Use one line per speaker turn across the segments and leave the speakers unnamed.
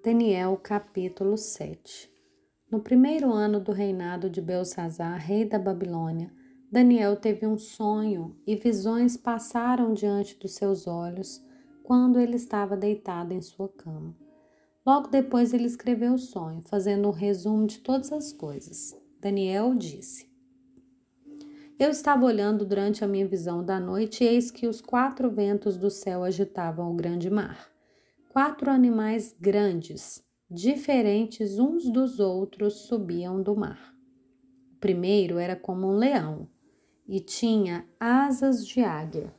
Daniel capítulo 7 No primeiro ano do reinado de Belsazar, rei da Babilônia, Daniel teve um sonho e visões passaram diante dos seus olhos quando ele estava deitado em sua cama. Logo depois ele escreveu o sonho, fazendo um resumo de todas as coisas. Daniel disse: Eu estava olhando durante a minha visão da noite e eis que os quatro ventos do céu agitavam o grande mar quatro animais grandes, diferentes uns dos outros, subiam do mar. O primeiro era como um leão e tinha asas de águia.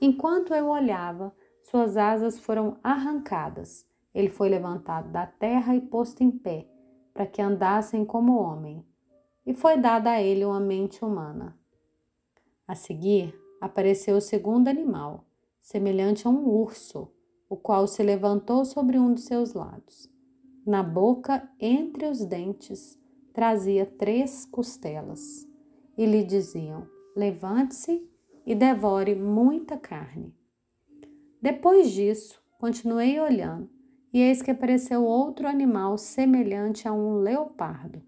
Enquanto eu olhava, suas asas foram arrancadas. Ele foi levantado da terra e posto em pé, para que andassem como homem. E foi dada a ele uma mente humana. A seguir, apareceu o segundo animal, semelhante a um urso o qual se levantou sobre um dos seus lados. Na boca, entre os dentes, trazia três costelas, e lhe diziam: Levante-se e devore muita carne. Depois disso, continuei olhando, e eis que apareceu outro animal semelhante a um leopardo.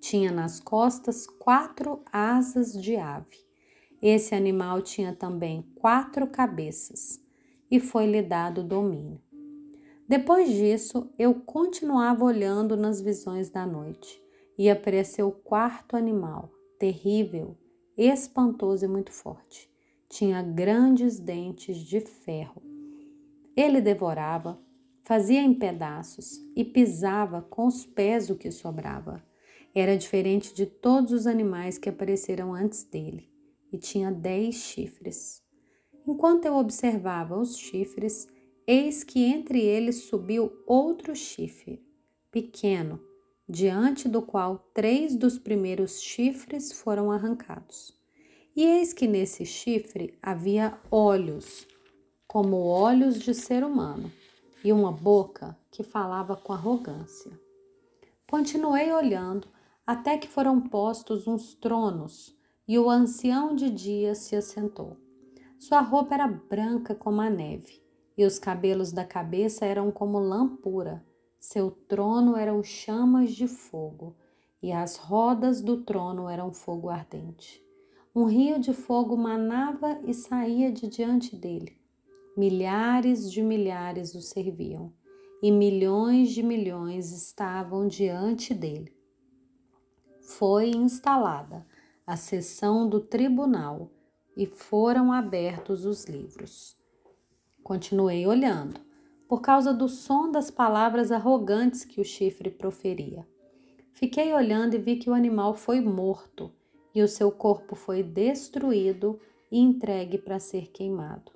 Tinha nas costas quatro asas de ave. Esse animal tinha também quatro cabeças e foi-lhe dado domínio. Depois disso, eu continuava olhando nas visões da noite, e apareceu o quarto animal, terrível, espantoso e muito forte. Tinha grandes dentes de ferro. Ele devorava, fazia em pedaços e pisava com os pés o que sobrava. Era diferente de todos os animais que apareceram antes dele e tinha dez chifres. Enquanto eu observava os chifres, eis que entre eles subiu outro chifre, pequeno, diante do qual três dos primeiros chifres foram arrancados. E eis que nesse chifre havia olhos, como olhos de ser humano, e uma boca que falava com arrogância. Continuei olhando até que foram postos uns tronos, e o ancião de dias se assentou. Sua roupa era branca como a neve, e os cabelos da cabeça eram como lã pura. Seu trono eram chamas de fogo, e as rodas do trono eram fogo ardente. Um rio de fogo manava e saía de diante dele. Milhares de milhares o serviam, e milhões de milhões estavam diante dele. Foi instalada a sessão do tribunal e foram abertos os livros. Continuei olhando, por causa do som das palavras arrogantes que o chifre proferia. Fiquei olhando e vi que o animal foi morto e o seu corpo foi destruído e entregue para ser queimado.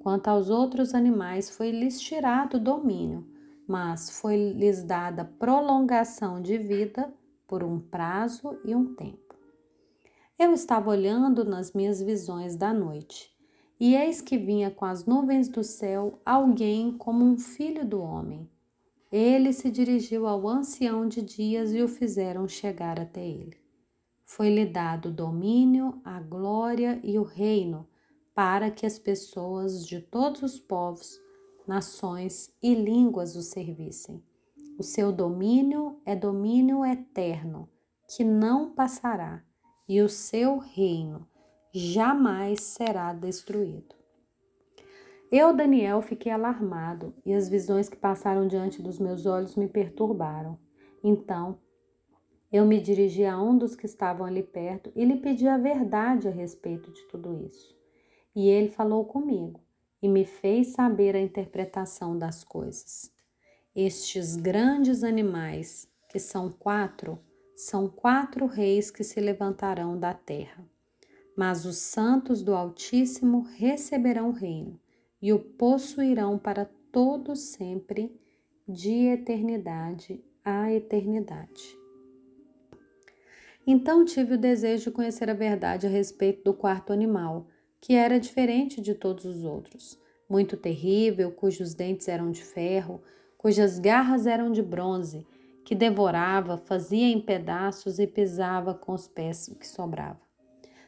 Quanto aos outros animais, foi-lhes tirado o domínio, mas foi-lhes dada prolongação de vida por um prazo e um tempo. Eu estava olhando nas minhas visões da noite, e eis que vinha com as nuvens do céu alguém como um filho do homem. Ele se dirigiu ao ancião de dias e o fizeram chegar até ele. Foi-lhe dado o domínio, a glória e o reino, para que as pessoas de todos os povos, nações e línguas o servissem. O seu domínio é domínio eterno, que não passará e o seu reino jamais será destruído. Eu, Daniel, fiquei alarmado e as visões que passaram diante dos meus olhos me perturbaram. Então, eu me dirigi a um dos que estavam ali perto e lhe pedi a verdade a respeito de tudo isso. E ele falou comigo e me fez saber a interpretação das coisas. Estes grandes animais, que são quatro, são quatro reis que se levantarão da terra. Mas os santos do Altíssimo receberão o reino e o possuirão para todo sempre, de eternidade a eternidade. Então tive o desejo de conhecer a verdade a respeito do quarto animal, que era diferente de todos os outros, muito terrível, cujos dentes eram de ferro, cujas garras eram de bronze que devorava, fazia em pedaços e pisava com os pés que sobrava.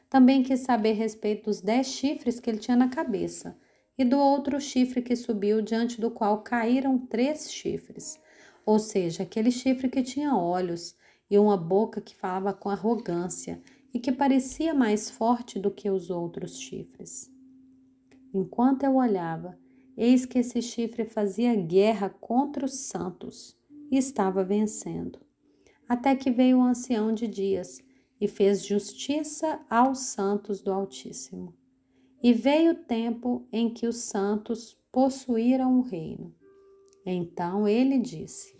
Também quis saber respeito dos dez chifres que ele tinha na cabeça e do outro chifre que subiu, diante do qual caíram três chifres, ou seja, aquele chifre que tinha olhos e uma boca que falava com arrogância e que parecia mais forte do que os outros chifres. Enquanto eu olhava, eis que esse chifre fazia guerra contra os santos e estava vencendo. Até que veio o ancião de dias e fez justiça aos santos do Altíssimo. E veio o tempo em que os santos possuíram o reino. Então ele disse: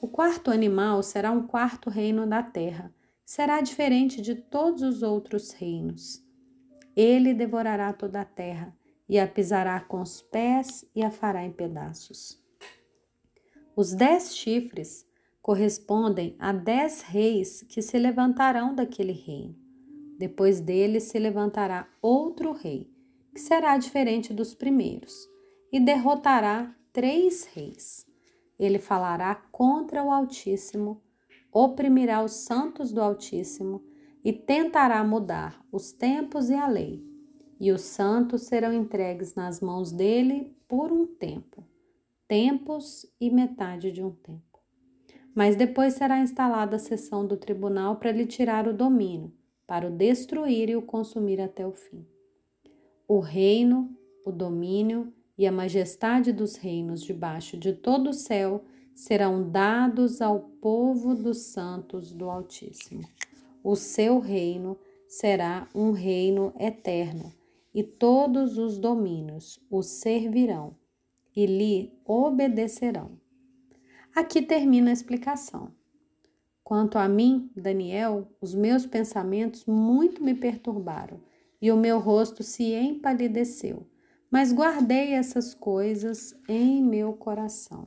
O quarto animal será um quarto reino da terra será diferente de todos os outros reinos. Ele devorará toda a terra e a pisará com os pés e a fará em pedaços. Os dez chifres correspondem a dez reis que se levantarão daquele reino. Depois dele se levantará outro rei, que será diferente dos primeiros, e derrotará três reis. Ele falará contra o Altíssimo oprimirá os santos do Altíssimo e tentará mudar os tempos e a lei. E os santos serão entregues nas mãos dele por um tempo, tempos e metade de um tempo. Mas depois será instalada a sessão do tribunal para lhe tirar o domínio, para o destruir e o consumir até o fim. O reino, o domínio e a majestade dos reinos debaixo de todo o céu serão dados ao povo dos santos do Altíssimo. O seu reino será um reino eterno, e todos os domínios o servirão e lhe obedecerão. Aqui termina a explicação. Quanto a mim, Daniel, os meus pensamentos muito me perturbaram e o meu rosto se empalideceu, mas guardei essas coisas em meu coração.